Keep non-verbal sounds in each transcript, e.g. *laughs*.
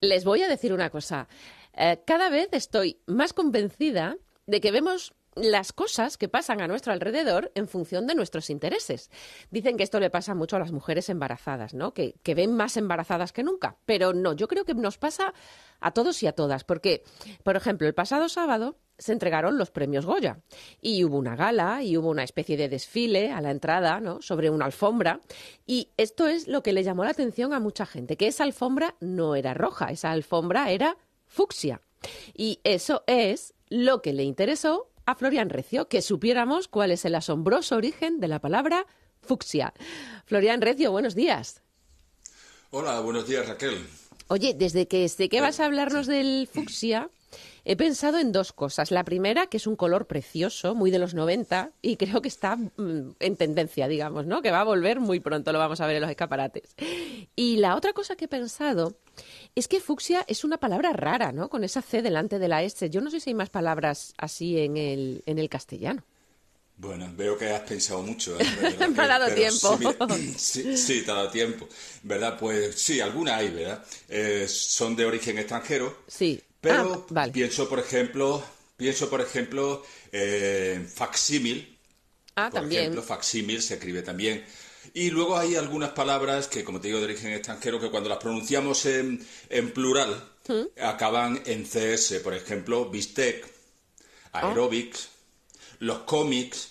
Les voy a decir una cosa. Eh, cada vez estoy más convencida de que vemos las cosas que pasan a nuestro alrededor en función de nuestros intereses. Dicen que esto le pasa mucho a las mujeres embarazadas, ¿no? Que, que, ven más embarazadas que nunca. Pero no, yo creo que nos pasa a todos y a todas. Porque, por ejemplo, el pasado sábado se entregaron los premios Goya y hubo una gala y hubo una especie de desfile a la entrada, ¿no? Sobre una alfombra. Y esto es lo que le llamó la atención a mucha gente, que esa alfombra no era roja, esa alfombra era fucsia. Y eso es lo que le interesó a Florian Recio, que supiéramos cuál es el asombroso origen de la palabra fucsia. Florian Recio, buenos días. Hola, buenos días Raquel. Oye, desde que sé que vas a hablarnos del fucsia, he pensado en dos cosas. La primera, que es un color precioso, muy de los 90, y creo que está mm, en tendencia, digamos, ¿no? Que va a volver muy pronto, lo vamos a ver en los escaparates. Y la otra cosa que he pensado es que fucsia es una palabra rara, ¿no? Con esa C delante de la S. Yo no sé si hay más palabras así en el, en el castellano. Bueno, veo que has pensado mucho. ¿eh? *laughs* Me ha dado tiempo. *laughs* Sí, sí, te ha dado tiempo. ¿Verdad? Pues sí, algunas hay, ¿verdad? Eh, son de origen extranjero. Sí. Pero ah, pienso, por ejemplo, pienso, por ejemplo, eh, facsímil. Ah, por también. ejemplo, facsímil se escribe también. Y luego hay algunas palabras que, como te digo, de origen extranjero, que cuando las pronunciamos en, en plural, ¿Mm? acaban en CS. Por ejemplo, bistec, Ah. aerobics, los cómics.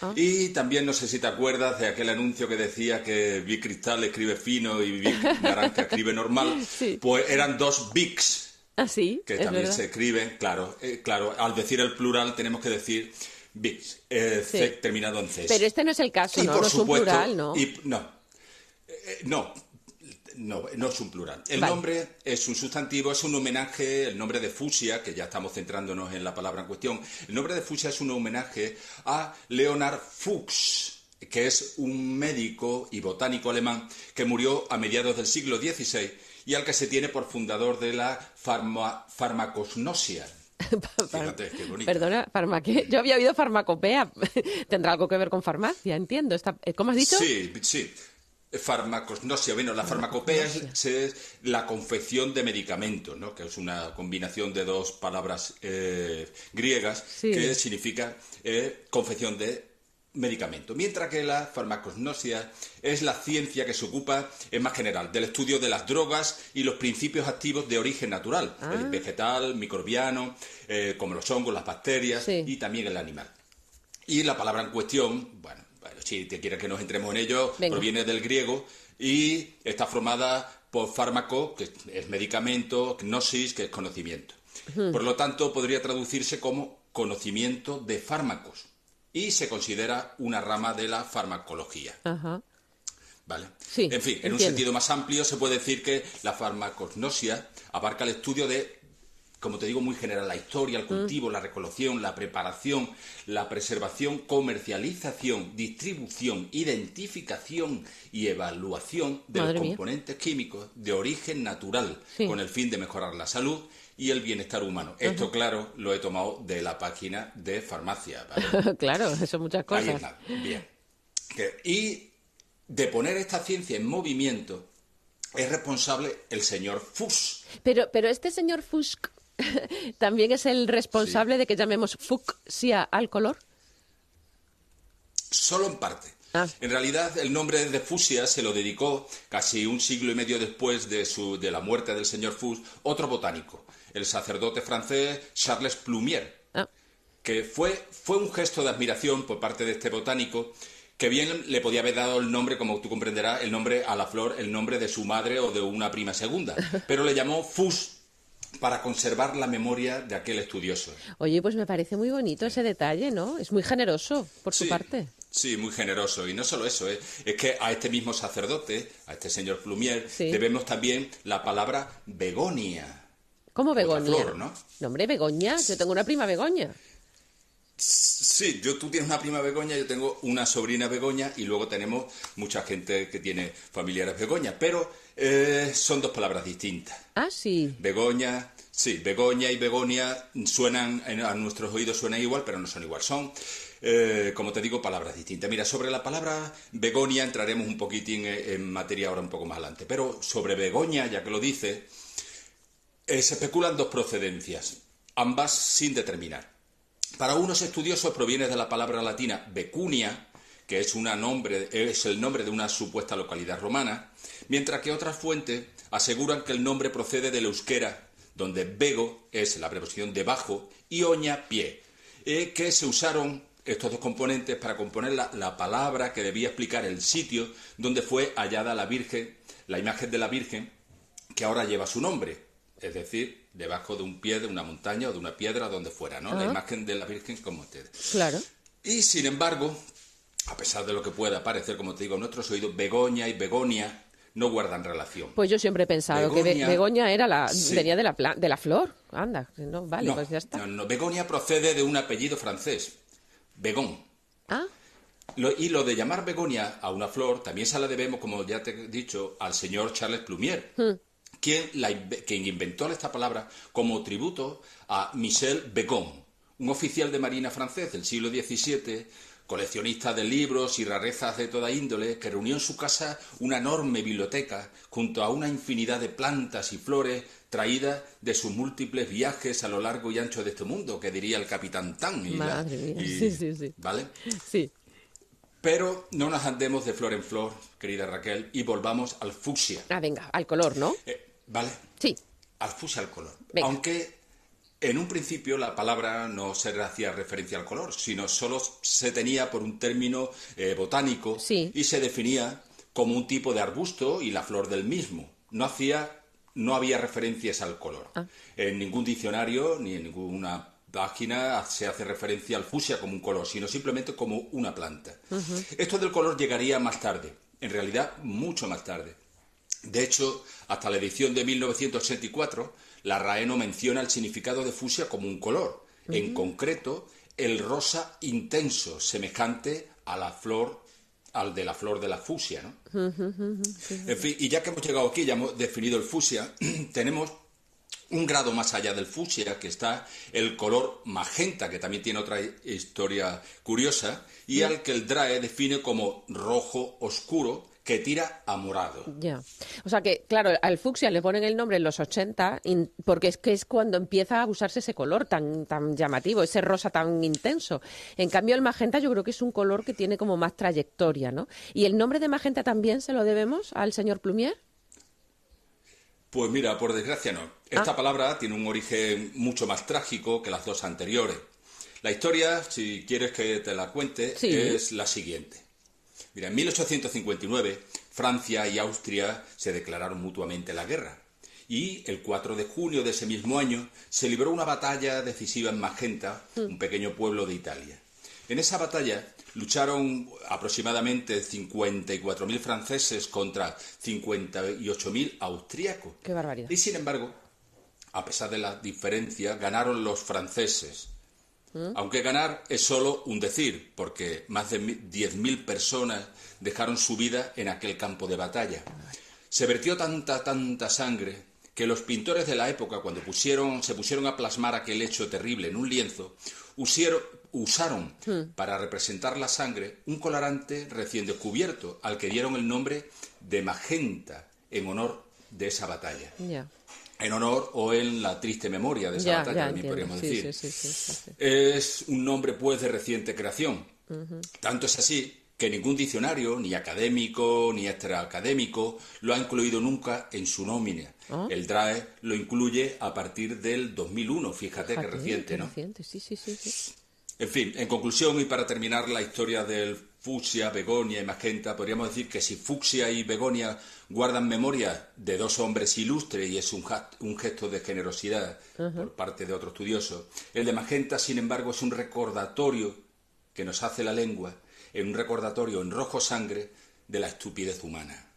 Ah. Y también no sé si te acuerdas de aquel anuncio que decía que Vic Cristal escribe fino y Vic *laughs* Naranja escribe normal. Sí. Pues eran dos Vics Ah, sí, que es también verdad. se escriben, claro, eh, claro, al decir el plural tenemos que decir eh, Sí. Terminado en. Pero este no es el caso, y ¿no? por No es un supuesto, plural, ¿no? y- no, Eh, no, no, no es un plural. El Vale. nombre es un sustantivo, es un homenaje, el nombre de Fusia, que ya estamos centrándonos en la palabra en cuestión, el nombre de Fusia es un homenaje a Leonard Fuchs, que es un médico y botánico alemán que murió a mediados del siglo XVI y al que se tiene por fundador de la farma- farmacognosia. *laughs* Fíjate, qué bonito. Perdona, farmaque. Yo había oído farmacopea. *laughs* Tendrá algo que ver con farmacia, entiendo. Está- eh, ¿Cómo has dicho? Sí, sí. Farmacognosia. Bueno, la farmacopea es, es la confección de medicamentos, ¿no? Que es una combinación de dos palabras eh, griegas Sí. que significa eh, confección de medicamentos. Mientras que la farmacognosia es la ciencia que se ocupa, es más general, del estudio de las drogas y los principios activos de origen natural, Ah. el vegetal, microbiano, eh, como los hongos, las bacterias Sí. y también el animal. Y la palabra en cuestión, bueno, bueno, si te quieres que nos entremos en ello, Venga. proviene del griego y está formada por fármaco, que es medicamento, gnosis, que es conocimiento. Por lo tanto, podría traducirse como conocimiento de fármacos y se considera una rama de la farmacología. Ajá. ¿Vale? Sí, en fin, en un sentido más amplio se puede decir que la farmacognosia abarca el estudio de, como te digo, muy general, la historia, Mm. el cultivo, la recolección, la preparación, la preservación, comercialización, distribución, identificación y evaluación de Madre los mía. componentes químicos de origen natural Sí. con el fin de mejorar la salud y el bienestar humano. Esto, claro, lo he tomado de la página de farmacia. ¿vale? *laughs* claro, son muchas Ahí cosas. está, bien. Y de poner esta ciencia en movimiento es responsable el señor Fuchs. Pero, pero este señor Fuchs *laughs* también es el responsable de que llamemos fucsia al color. Solo en parte. Ah. En realidad, el nombre de Fusia se lo dedicó casi un siglo y medio después de, su, de la muerte del señor Fuchs, otro botánico, el sacerdote francés Charles Plumier, Ah, que fue, fue un gesto de admiración por parte de este botánico que bien le podía haber dado el nombre, como tú comprenderás, el nombre a la flor, el nombre de su madre o de una prima segunda, *laughs* pero le llamó Fuchs para conservar la memoria de aquel estudioso. Oye, pues me parece muy bonito ese detalle, ¿no? Es muy generoso por su Sí, parte. Sí, muy generoso. Y no solo eso, ¿eh? es que a este mismo sacerdote, a este señor Plumier, Sí. debemos también la palabra begonia. ¿Cómo Begoña? flor, ¿no? hombre, Begoña. Yo tengo una prima Begoña. Sí, yo, tú tienes una prima Begoña, yo tengo una sobrina Begoña y luego tenemos mucha gente que tiene familiares Begoña, pero eh, son dos palabras distintas. Ah, sí. Begoña, sí, Begoña y Begonia suenan, en- a nuestros oídos suenan igual, pero no son igual. Son, eh, como te digo, palabras distintas. Mira, sobre la palabra Begonia entraremos un poquitín en, en materia ahora un poco más adelante. Pero sobre Begoña, ya que lo dice, Eh, se especulan dos procedencias, ambas sin determinar. Para unos estudiosos proviene de la palabra latina becunia, que es, nombre, es el nombre de una supuesta localidad romana, mientras que otras fuentes aseguran que el nombre procede del euskera, donde bego es la preposición de bajo y oña pie, eh, que se usaron estos dos componentes para componer la, la, palabra que debía explicar el sitio donde fue hallada la Virgen, la imagen de la Virgen, que ahora lleva su nombre, es decir, debajo de un pie de una montaña o de una piedra, donde fuera, ¿no? La imagen de la Virgen como ustedes. Claro. Y sin embargo, a pesar de lo que pueda parecer, como te digo, en nuestros oídos, Begoña y Begonia no guardan relación. Pues yo siempre he pensado que Begoña era la, venía de la, de la flor. Anda, no, vale, pues ya está. No, Begonia procede de un apellido francés, Begón. Ah. y lo de llamar Begonia a una flor también se la debemos, como ya te he dicho, al señor Charles Plumier. Hmm. Quien, quien inventó esta palabra como tributo a Michel Begon, un oficial de marina francés del siglo XVII, coleccionista de libros y rarezas de toda índole, que reunió en su casa una enorme biblioteca junto a una infinidad de plantas y flores traídas de sus múltiples viajes a lo largo y ancho de este mundo, que diría el capitán Tan. Madre mía. sí, sí, sí. ¿Vale? Sí. Pero no nos andemos de flor en flor, querida Raquel, y volvamos al fucsia. Ah, venga, al color, ¿no? Eh, ¿Vale? Sí. Al fucsia, al color. Aunque en un principio la palabra no se hacía referencia al color, sino solo se tenía por un término eh, botánico y se definía como un tipo de arbusto y la flor del mismo. No hacía, no había referencias al color. Ah. En ningún diccionario ni en ninguna página se hace referencia al fusia como un color, sino simplemente como una planta. Esto del color llegaría más tarde, en realidad mucho más tarde. De hecho, hasta la edición de 1984 la RAE no menciona el significado de fusia como un color, en concreto el rosa intenso, semejante a la flor al de la flor de la fusia, ¿no? En fin, y ya que hemos llegado aquí, ya hemos definido el fusia, *clears throat* tenemos un grado más allá del fusia, que está el color magenta, que también tiene otra historia curiosa, y al que el DRAE define como rojo oscuro, que tira a morado. Ya. O sea que, claro, al fucsia le ponen el nombre en los 80 porque es que es cuando empieza a usarse ese color tan, tan llamativo, ese rosa tan intenso. En cambio, el magenta yo creo que es un color que tiene como más trayectoria, ¿no? ¿Y el nombre de magenta también se lo debemos al señor Plumier? Pues mira, por desgracia no. Esta ah. palabra tiene un origen mucho más trágico que las dos anteriores. La historia, si quieres que te la cuente, es la siguiente. Mira, en 1859 Francia y Austria se declararon mutuamente la guerra y el 4 de junio de ese mismo año se libró una batalla decisiva en Magenta, un pequeño pueblo de Italia. En esa batalla lucharon aproximadamente 54.000 franceses contra 58.000 austríacos. Qué barbaridad. Y sin embargo, a pesar de la diferencia, ganaron los franceses ¿Mm? Aunque ganar es solo un decir, porque más de 10.000 personas dejaron su vida en aquel campo de batalla. Se vertió tanta, tanta sangre que los pintores de la época, cuando se pusieron a plasmar aquel hecho terrible en un lienzo, usaron ¿Mm? para representar la sangre un colorante recién descubierto, al que dieron el nombre de magenta, en honor de esa batalla en honor o en la triste memoria de esa batalla, también podríamos decir. es un nombre, pues, de reciente creación. Tanto es así que ningún diccionario, ni académico ni extraacadémico, lo ha incluido nunca en su nómina. Ah. El DRAE lo incluye a partir del 2001, fíjate, que reciente, ¿no? Reciente, sí, sí, sí. En fin, en conclusión y para terminar la historia del fucsia, begonia y magenta, podríamos decir que si fucsia y begonia guardan memoria de dos hombres ilustres y es un, gesto de generosidad por parte de otro estudioso, el de magenta, sin embargo, es un recordatorio que nos hace la lengua, en un recordatorio en rojo sangre de la estupidez humana.